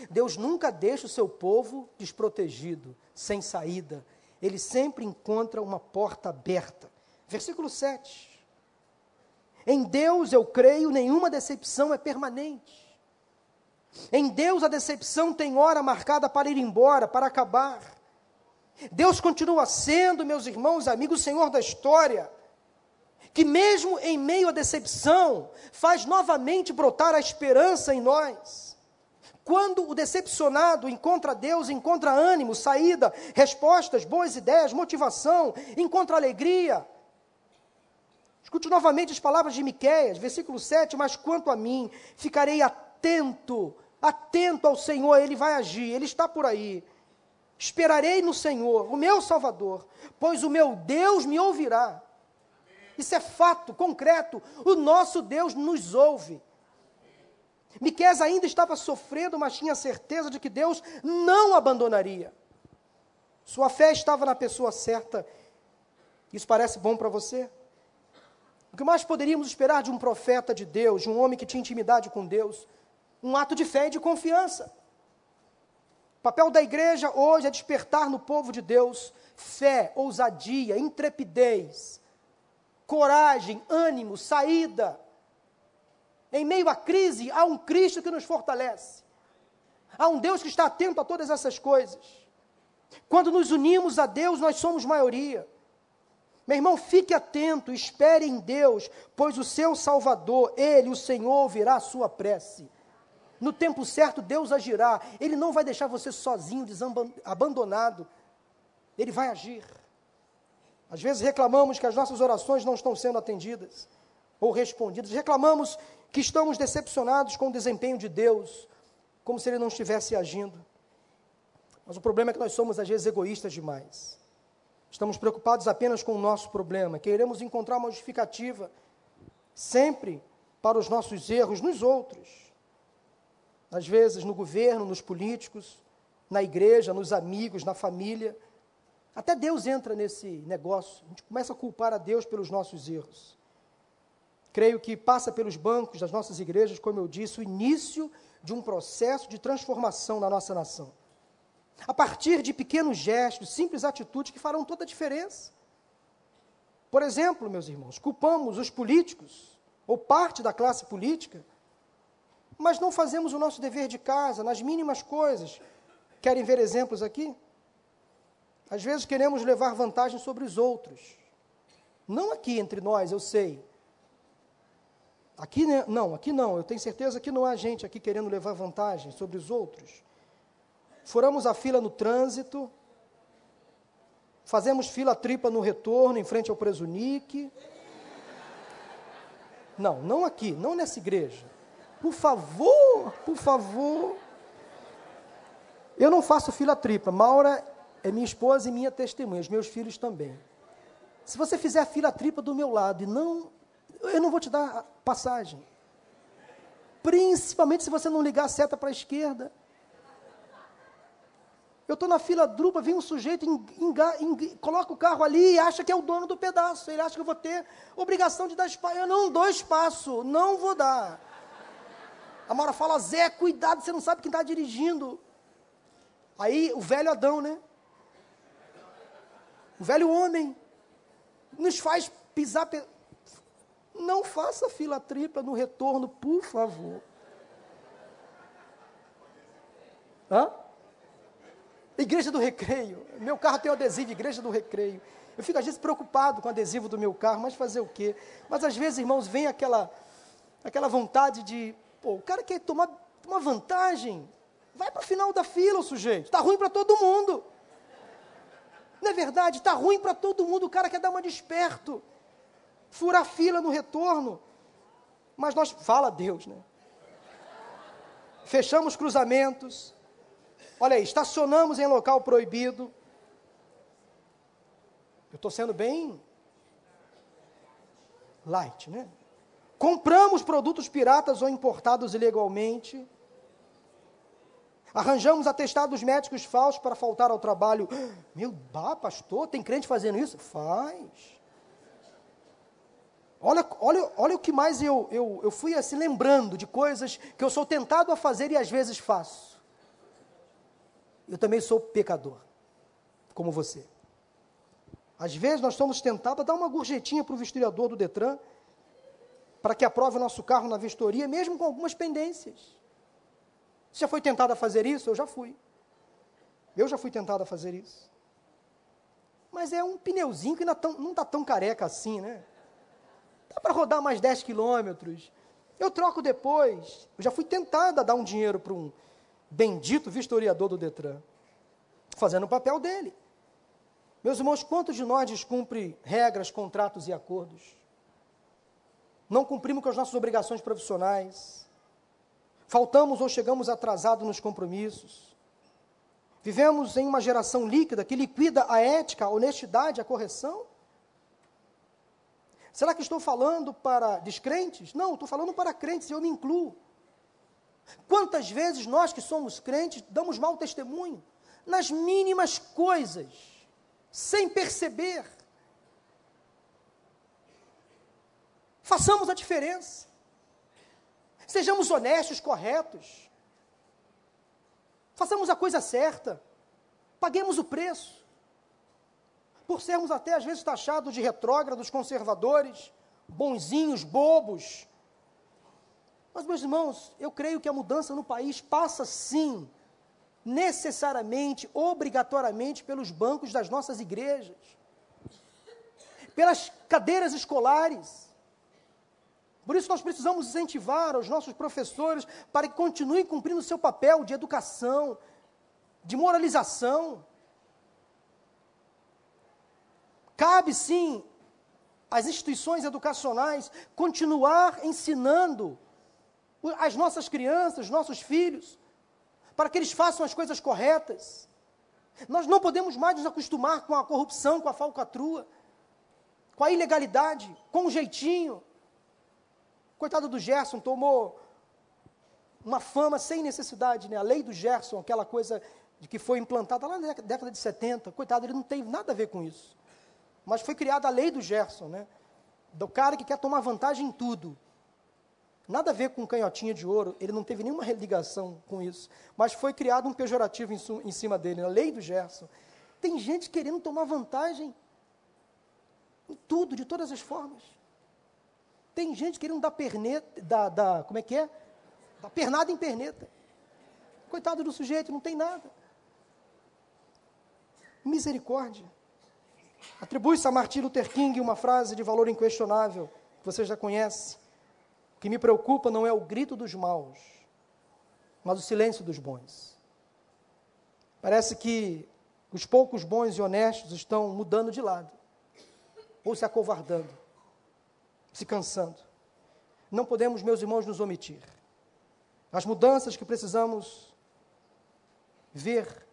Deus nunca deixa o seu povo desprotegido, sem saída. Ele sempre encontra uma porta aberta. Versículo 7. Em Deus eu creio, nenhuma decepção é permanente. Em Deus a decepção tem hora marcada para ir embora, para acabar. Deus continua sendo, meus irmãos amigos, o Senhor da história que mesmo em meio à decepção, faz novamente brotar a esperança em nós. Quando o decepcionado encontra Deus, encontra ânimo, saída, respostas, boas ideias, motivação, encontra alegria. Escute novamente as palavras de Miqueias, versículo 7, mas quanto a mim, ficarei atento, atento ao Senhor, Ele vai agir, Ele está por aí. Esperarei no Senhor, o meu Salvador, pois o meu Deus me ouvirá. Isso é fato, concreto. O nosso Deus nos ouve. Miqués ainda estava sofrendo, mas tinha certeza de que Deus não abandonaria. Sua fé estava na pessoa certa. Isso parece bom para você? O que mais poderíamos esperar de um profeta de Deus, de um homem que tinha intimidade com Deus? Um ato de fé e de confiança. O papel da igreja hoje é despertar no povo de Deus fé, ousadia, intrepidez, coragem, ânimo, saída. Em meio à crise, há um Cristo que nos fortalece. Há um Deus que está atento a todas essas coisas. Quando nos unimos a Deus, nós somos maioria. Meu irmão, fique atento, espere em Deus, pois o seu Salvador, Ele, o Senhor, ouvirá a sua prece. No tempo certo, Deus agirá. Ele não vai deixar você sozinho, abandonado. Ele vai agir. Às vezes reclamamos que as nossas orações não estão sendo atendidas ou respondidas. Reclamamos que estamos decepcionados com o desempenho de Deus, como se Ele não estivesse agindo. Mas o problema é que nós somos, às vezes, egoístas demais. Estamos preocupados apenas com o nosso problema. Queremos encontrar uma justificativa sempre para os nossos erros nos outros. Às vezes, no governo, nos políticos, na igreja, nos amigos, na família. Até Deus entra nesse negócio. A gente começa a culpar a Deus pelos nossos erros. Creio que passa pelos bancos das nossas igrejas, como eu disse, o início de um processo de transformação na nossa nação. A partir de pequenos gestos, simples atitudes que farão toda a diferença. Por exemplo, meus irmãos, culpamos os políticos, ou parte da classe política, mas não fazemos o nosso dever de casa nas mínimas coisas, Querem ver exemplos aqui? Às vezes queremos levar vantagem sobre os outros. Não aqui entre nós, eu sei. Aqui não, aqui não. Eu tenho certeza que não há gente aqui querendo levar vantagem sobre os outros. Furamos a fila no trânsito, fazemos fila tripa no retorno em frente ao Presunique. Não, não aqui, não nessa igreja. Por favor, por favor. Eu não faço fila tripla. Maura é minha esposa e minha testemunha, os meus filhos também. Se você fizer a fila tripla do meu lado e não, eu não vou te dar passagem. Principalmente se você não ligar a seta para a esquerda. Eu estou na fila drupa, vem um sujeito, enga, enga, coloca o carro ali e acha que é o dono do pedaço. Ele acha que eu vou ter obrigação de dar espaço. Eu não dou espaço, não vou dar. A Mora fala, Zé, cuidado, você não sabe quem está dirigindo. Aí o velho Adão, né? O velho homem nos faz pisar. Pe... Não faça fila tripla no retorno, por favor. Hã? Igreja do Recreio. Meu carro tem adesivo Igreja do Recreio. Eu fico às vezes preocupado com o adesivo do meu carro, mas fazer o quê? Mas às vezes, irmãos, vem aquela, aquela vontade de, pô, o cara quer tomar, tomar vantagem. Vai para o final da fila, o sujeito. Está ruim para todo mundo. Não é verdade? Está ruim para todo mundo. O cara quer dar uma desperto. Furar fila no retorno. Mas nós, fala Deus, né? Fechamos cruzamentos. Olha aí, estacionamos em local proibido. Eu estou sendo bem light, né? Compramos produtos piratas ou importados ilegalmente. Arranjamos atestados médicos falsos para faltar ao trabalho. Meu bah, pastor, tem crente fazendo isso? Faz. Olha, olha, olha o que mais eu, eu, eu fui assim lembrando de coisas que eu sou tentado a fazer e às vezes faço. Eu também sou pecador, como você. Às vezes nós somos tentados a dar uma gorjetinha para o vistoriador do Detran, para que aprove o nosso carro na vistoria, mesmo com algumas pendências. Você já foi tentado a fazer isso? Eu já fui. Eu já fui tentado a fazer isso. Mas é um pneuzinho que não está tão careca assim, né? Dá para rodar mais 10 quilômetros. Eu troco depois. Eu já fui tentado a dar um dinheiro para um bendito vistoriador do Detran, fazendo o papel dele. Meus irmãos, quantos de nós descumpre regras, contratos e acordos? Não cumprimos com as nossas obrigações profissionais faltamos ou chegamos atrasados nos compromissos. Vivemos em uma geração líquida que liquida a ética, a honestidade, a correção. Será que estou falando para descrentes? Não, estou falando para crentes e eu me incluo. Quantas vezes nós que somos crentes damos mau testemunho? Nas mínimas coisas, sem perceber. Façamos a diferença. Sejamos honestos, corretos. Façamos a coisa certa. Paguemos o preço. Por sermos até às vezes taxados de retrógrados, conservadores, bonzinhos, bobos. Mas, meus irmãos, eu creio que a mudança no país passa sim, necessariamente, obrigatoriamente, pelos bancos das nossas igrejas, pelas cadeiras escolares por isso nós precisamos incentivar os nossos professores para que continuem cumprindo o seu papel de educação, de moralização. Cabe sim às instituições educacionais continuar ensinando as nossas crianças, os nossos filhos, para que eles façam as coisas corretas. Nós não podemos mais nos acostumar com a corrupção, com a falcatrua, com a ilegalidade, com o jeitinho. Coitado do Gerson, tomou uma fama sem necessidade, né? A lei do Gerson, aquela coisa de que foi implantada lá na década de 70. Coitado, ele não tem nada a ver com isso. Mas foi criada a lei do Gerson, né? Do cara que quer tomar vantagem em tudo. Nada a ver com canhotinha de ouro, ele não teve nenhuma ligação com isso. Mas foi criado um pejorativo em, em cima dele, a lei do Gerson. Tem gente querendo tomar vantagem em tudo, de todas as formas. Tem gente querendo dar perneta, dar, dar, como é que é? Dar pernada em perneta. Coitado do sujeito, não tem nada. Misericórdia. Atribui-se a Martin Luther King uma frase de valor inquestionável, que você já conhece. O que me preocupa não é o grito dos maus, mas o silêncio dos bons. Parece que os poucos bons e honestos estão mudando de lado, ou se acovardando, se cansando. Não podemos, meus irmãos, nos omitir. As mudanças que precisamos ver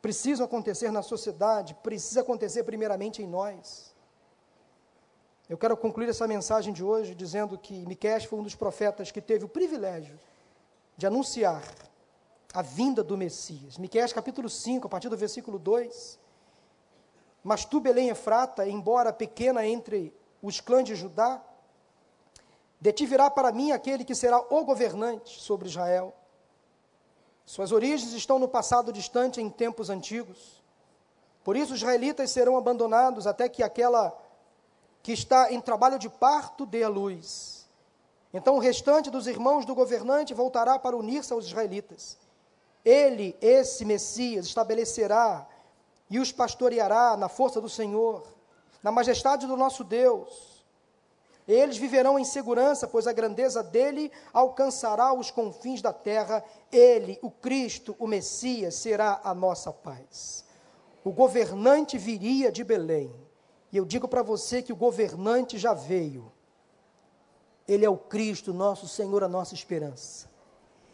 precisam acontecer na sociedade, precisa acontecer primeiramente em nós. Eu quero concluir essa mensagem de hoje dizendo que Miqués foi um dos profetas que teve o privilégio de anunciar a vinda do Messias. Miqués capítulo 5, a partir do versículo 2. Mas tu, Belém Efrata, embora pequena entre os clãs de Judá, de ti virá para mim aquele que será o governante sobre Israel. Suas origens estão no passado distante, em tempos antigos. Por isso, os israelitas serão abandonados até que aquela que está em trabalho de parto dê a luz. Então, o restante dos irmãos do governante voltará para unir-se aos israelitas. Ele, esse Messias, estabelecerá e os pastoreará na força do Senhor, na majestade do nosso Deus eles viverão em segurança, pois a grandeza dele alcançará os confins da terra. Ele, o Cristo, o Messias, será a nossa paz. O governante viria de Belém. E eu digo para você que o governante já veio. Ele é o Cristo, nosso Senhor, a nossa esperança.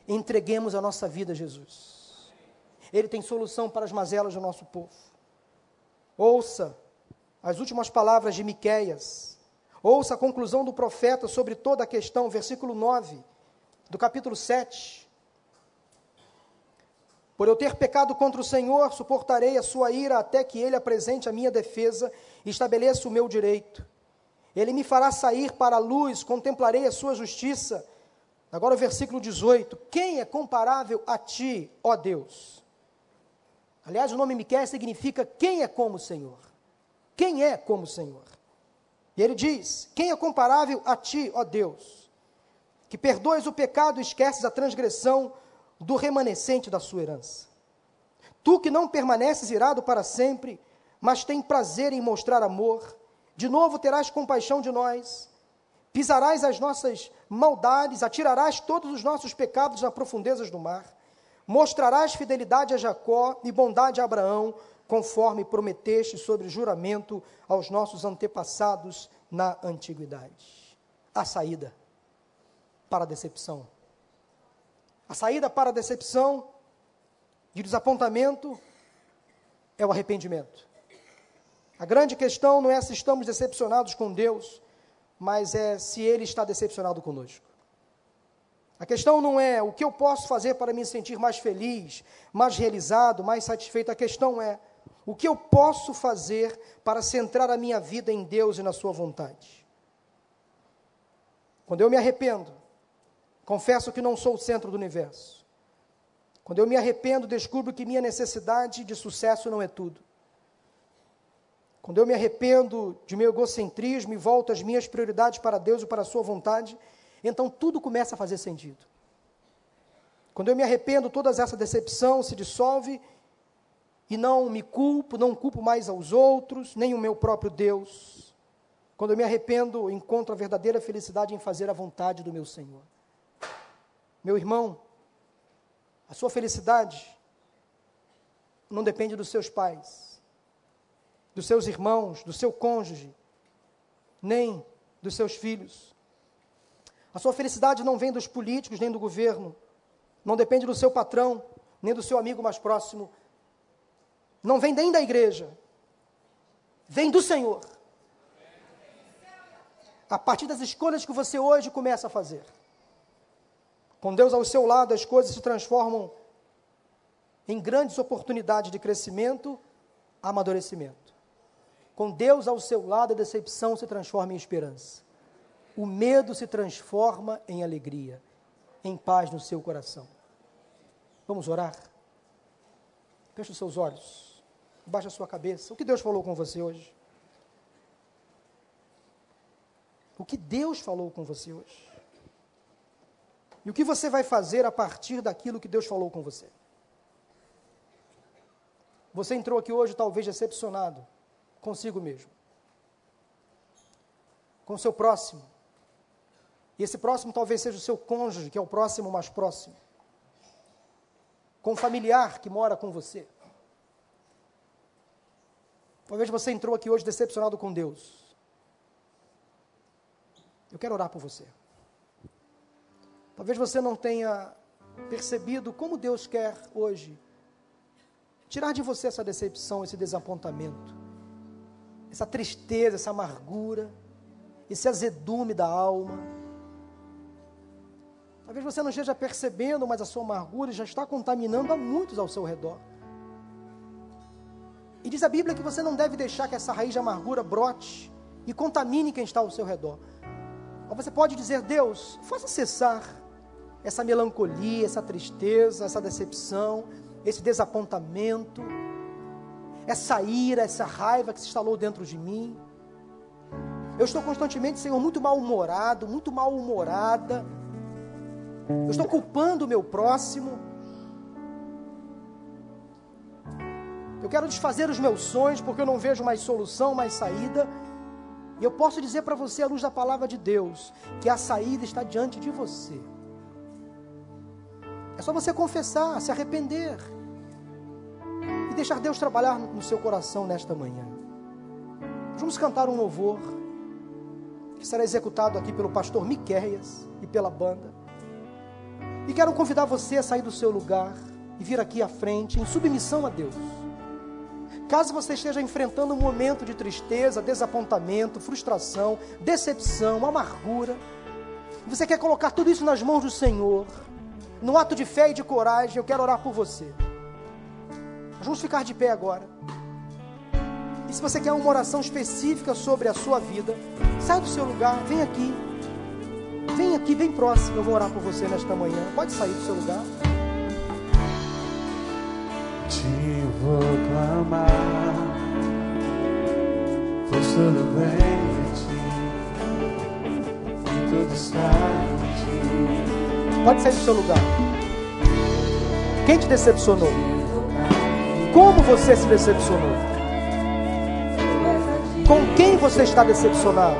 Entreguemos a nossa vida a Jesus. Ele tem solução para as mazelas do nosso povo. Ouça as últimas palavras de Miqueias Ouça a conclusão do profeta sobre toda a questão, versículo 9 do capítulo 7. Por eu ter pecado contra o Senhor, suportarei a sua ira até que ele apresente a minha defesa e estabeleça o meu direito. Ele me fará sair para a luz, contemplarei a sua justiça. Agora o versículo 18: Quem é comparável a ti, ó Deus? Aliás, o nome Miquel significa quem é como o Senhor. Quem é como o Senhor? E ele diz: Quem é comparável a ti, ó Deus, que perdoes o pecado e esqueces a transgressão do remanescente da sua herança? Tu que não permaneces irado para sempre, mas tem prazer em mostrar amor, de novo terás compaixão de nós, pisarás as nossas maldades, atirarás todos os nossos pecados nas profundezas do mar, mostrarás fidelidade a Jacó e bondade a Abraão, conforme prometeste sobre juramento aos nossos antepassados na antiguidade. A saída para a decepção. A saída para a decepção e desapontamento é o arrependimento. A grande questão não é se estamos decepcionados com Deus, mas é se Ele está decepcionado conosco. A questão não é o que eu posso fazer para me sentir mais feliz, mais realizado, mais satisfeito. A questão é o que eu posso fazer para centrar a minha vida em Deus e na Sua vontade? Quando eu me arrependo, confesso que não sou o centro do universo. Quando eu me arrependo, descubro que minha necessidade de sucesso não é tudo. Quando eu me arrependo de meu egocentrismo e volto as minhas prioridades para Deus e para a Sua vontade, então tudo começa a fazer sentido. Quando eu me arrependo, toda essa decepção se dissolve e não me culpo, não culpo mais aos outros, nem o meu próprio Deus. Quando eu me arrependo, encontro a verdadeira felicidade em fazer a vontade do meu Senhor. Meu irmão, a sua felicidade não depende dos seus pais, dos seus irmãos, do seu cônjuge, nem dos seus filhos. A sua felicidade não vem dos políticos, nem do governo, não depende do seu patrão, nem do seu amigo mais próximo, não vem nem da igreja, vem do Senhor. A partir das escolhas que você hoje começa a fazer. Com Deus ao seu lado, as coisas se transformam em grandes oportunidades de crescimento, amadurecimento. Com Deus ao seu lado, a decepção se transforma em esperança. O medo se transforma em alegria, em paz no seu coração. Vamos orar? Feche os seus olhos. Baixe a sua cabeça. O que Deus falou com você hoje? O que Deus falou com você hoje? E o que você vai fazer a partir daquilo que Deus falou com você? Você entrou aqui hoje talvez decepcionado consigo mesmo, com o seu próximo. E esse próximo talvez seja o seu cônjuge, que é o próximo mais próximo. Com o familiar que mora com você. Talvez você entrou aqui hoje decepcionado com Deus. Eu quero orar por você. Talvez você não tenha percebido como Deus quer hoje tirar de você essa decepção, esse desapontamento, essa tristeza, essa amargura, esse azedume da alma. Talvez você não esteja percebendo, mas a sua amargura já está contaminando a muitos ao seu redor. E diz a Bíblia que você não deve deixar que essa raiz de amargura brote e contamine quem está ao seu redor. Mas você pode dizer, Deus, faça cessar essa melancolia, essa tristeza, essa decepção, esse desapontamento, essa ira, essa raiva que se instalou dentro de mim. Eu estou constantemente, Senhor, muito mal-humorado, muito mal-humorada. Eu estou culpando o meu próximo. Eu quero desfazer os meus sonhos porque eu não vejo mais solução, mais saída. E eu posso dizer para você, à luz da palavra de Deus, que a saída está diante de você. É só você confessar, se arrepender e deixar Deus trabalhar no seu coração nesta manhã. Vamos cantar um louvor que será executado aqui pelo pastor Miqueias e pela banda. E quero convidar você a sair do seu lugar e vir aqui à frente em submissão a Deus. Caso você esteja enfrentando um momento de tristeza, desapontamento, frustração, decepção, amargura, você quer colocar tudo isso nas mãos do Senhor, no ato de fé e de coragem, eu quero orar por você. Nós vamos ficar de pé agora. E se você quer uma oração específica sobre a sua vida, sai do seu lugar, vem aqui. Vem aqui, bem próximo, eu vou orar por você nesta manhã. Pode sair do seu lugar. Te vou clamar, pois tudo vem de ti, e tudo está em ti. Pode sair do seu lugar. Quem te decepcionou? Como você se decepcionou? Com quem você está decepcionado?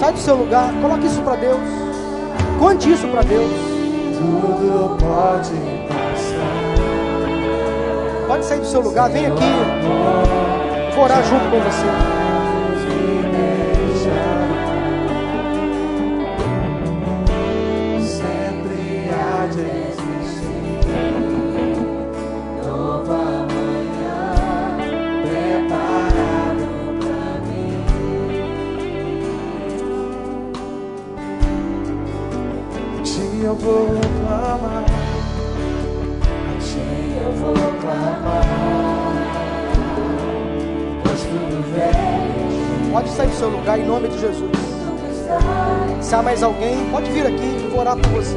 Sai do seu lugar, coloque isso para Deus. Conte isso para Deus. Tudo pode. Pode sair do seu lugar, vem aqui. Vou orar junto com você. Lugar em nome de Jesus. Se há mais alguém, pode vir aqui, vou orar por você.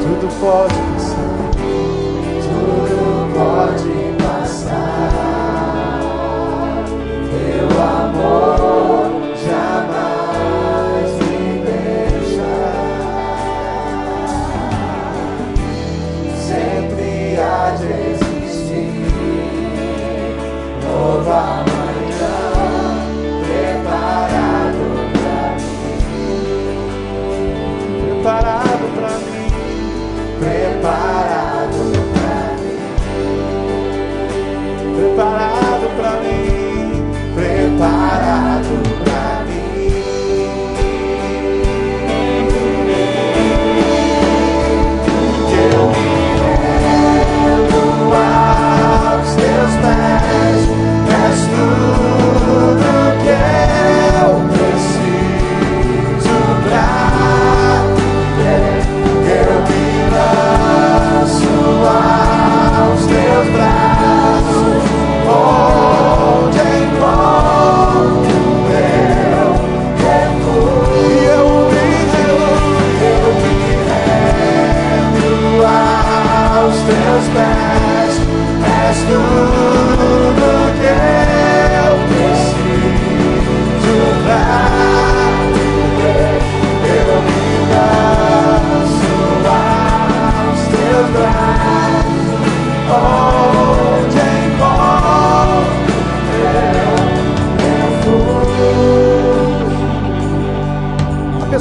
Tudo pode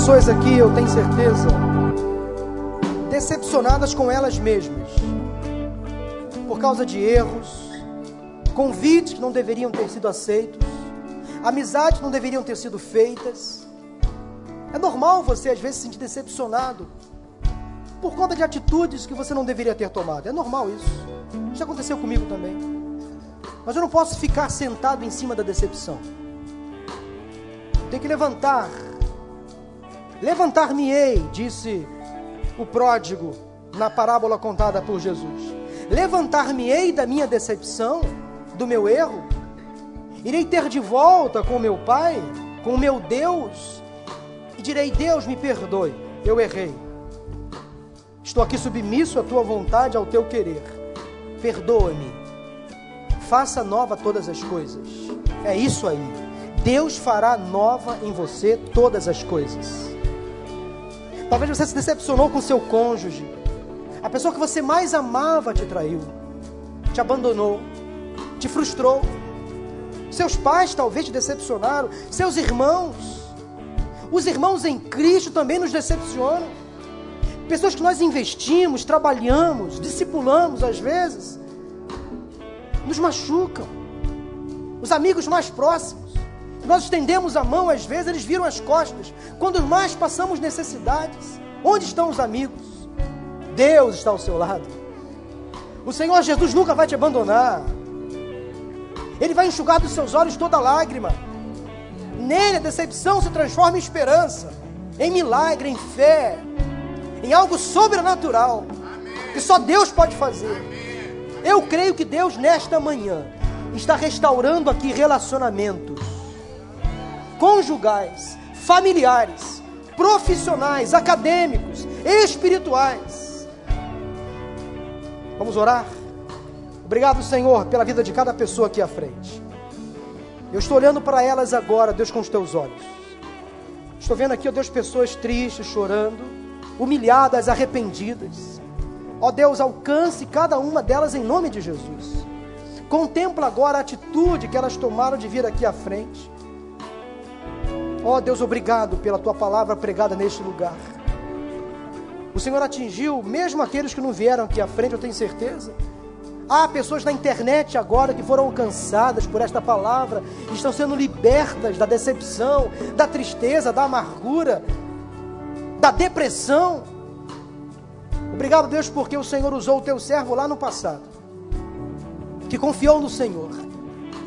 pessoas aqui, eu tenho certeza, decepcionadas com elas mesmas, por causa de erros, convites que não deveriam ter sido aceitos, amizades que não deveriam ter sido feitas. É normal você às vezes se sentir decepcionado por conta de atitudes que você não deveria ter tomado. É normal isso. Isso aconteceu comigo também. Mas eu não posso ficar sentado em cima da decepção. Tem que levantar. Levantar-me-ei, disse o pródigo na parábola contada por Jesus. Levantar-me-ei da minha decepção, do meu erro. Irei ter de volta com meu Pai, com meu Deus, e direi: Deus, me perdoe, eu errei. Estou aqui submisso à tua vontade, ao teu querer. Perdoa-me. Faça nova todas as coisas. É isso aí. Deus fará nova em você todas as coisas. Talvez você se decepcionou com seu cônjuge. A pessoa que você mais amava te traiu, te abandonou, te frustrou. Seus pais talvez te decepcionaram, seus irmãos. Os irmãos em Cristo também nos decepcionam. Pessoas que nós investimos, trabalhamos, discipulamos às vezes, nos machucam. Os amigos mais próximos. Nós estendemos a mão, às vezes eles viram as costas. Quando mais passamos necessidades, onde estão os amigos? Deus está ao seu lado. O Senhor Jesus nunca vai te abandonar. Ele vai enxugar dos seus olhos toda lágrima. Nele a decepção se transforma em esperança, em milagre, em fé, em algo sobrenatural que só Deus pode fazer. Eu creio que Deus nesta manhã está restaurando aqui relacionamentos conjugais, familiares, profissionais, acadêmicos, espirituais. Vamos orar? Obrigado, Senhor, pela vida de cada pessoa aqui à frente. Eu estou olhando para elas agora, Deus, com os teus olhos. Estou vendo aqui, ó Deus, pessoas tristes, chorando, humilhadas, arrependidas. Ó Deus, alcance cada uma delas em nome de Jesus. Contempla agora a atitude que elas tomaram de vir aqui à frente. Ó Deus, obrigado pela tua palavra pregada neste lugar. O Senhor atingiu mesmo aqueles que não vieram aqui à frente, eu tenho certeza. Há pessoas na internet agora que foram alcançadas por esta palavra, estão sendo libertas da decepção, da tristeza, da amargura, da depressão. Obrigado, Deus, porque o Senhor usou o teu servo lá no passado, que confiou no Senhor.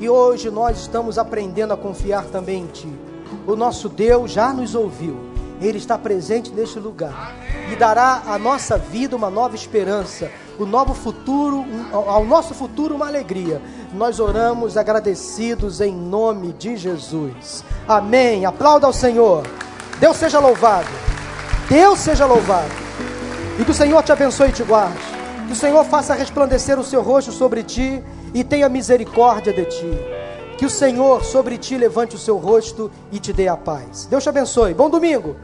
E hoje nós estamos aprendendo a confiar também em Ti. O nosso Deus já nos ouviu. Ele está presente neste lugar e dará à nossa vida uma nova esperança, o novo futuro, ao nosso futuro uma alegria. Nós oramos agradecidos em nome de Jesus. Amém. Aplauda ao Senhor. Deus seja louvado. Deus seja louvado. E que o Senhor te abençoe e te guarde. Que o Senhor faça resplandecer o seu rosto sobre ti e tenha misericórdia de ti. Que o Senhor sobre ti levante o seu rosto e te dê a paz. Deus te abençoe. Bom domingo.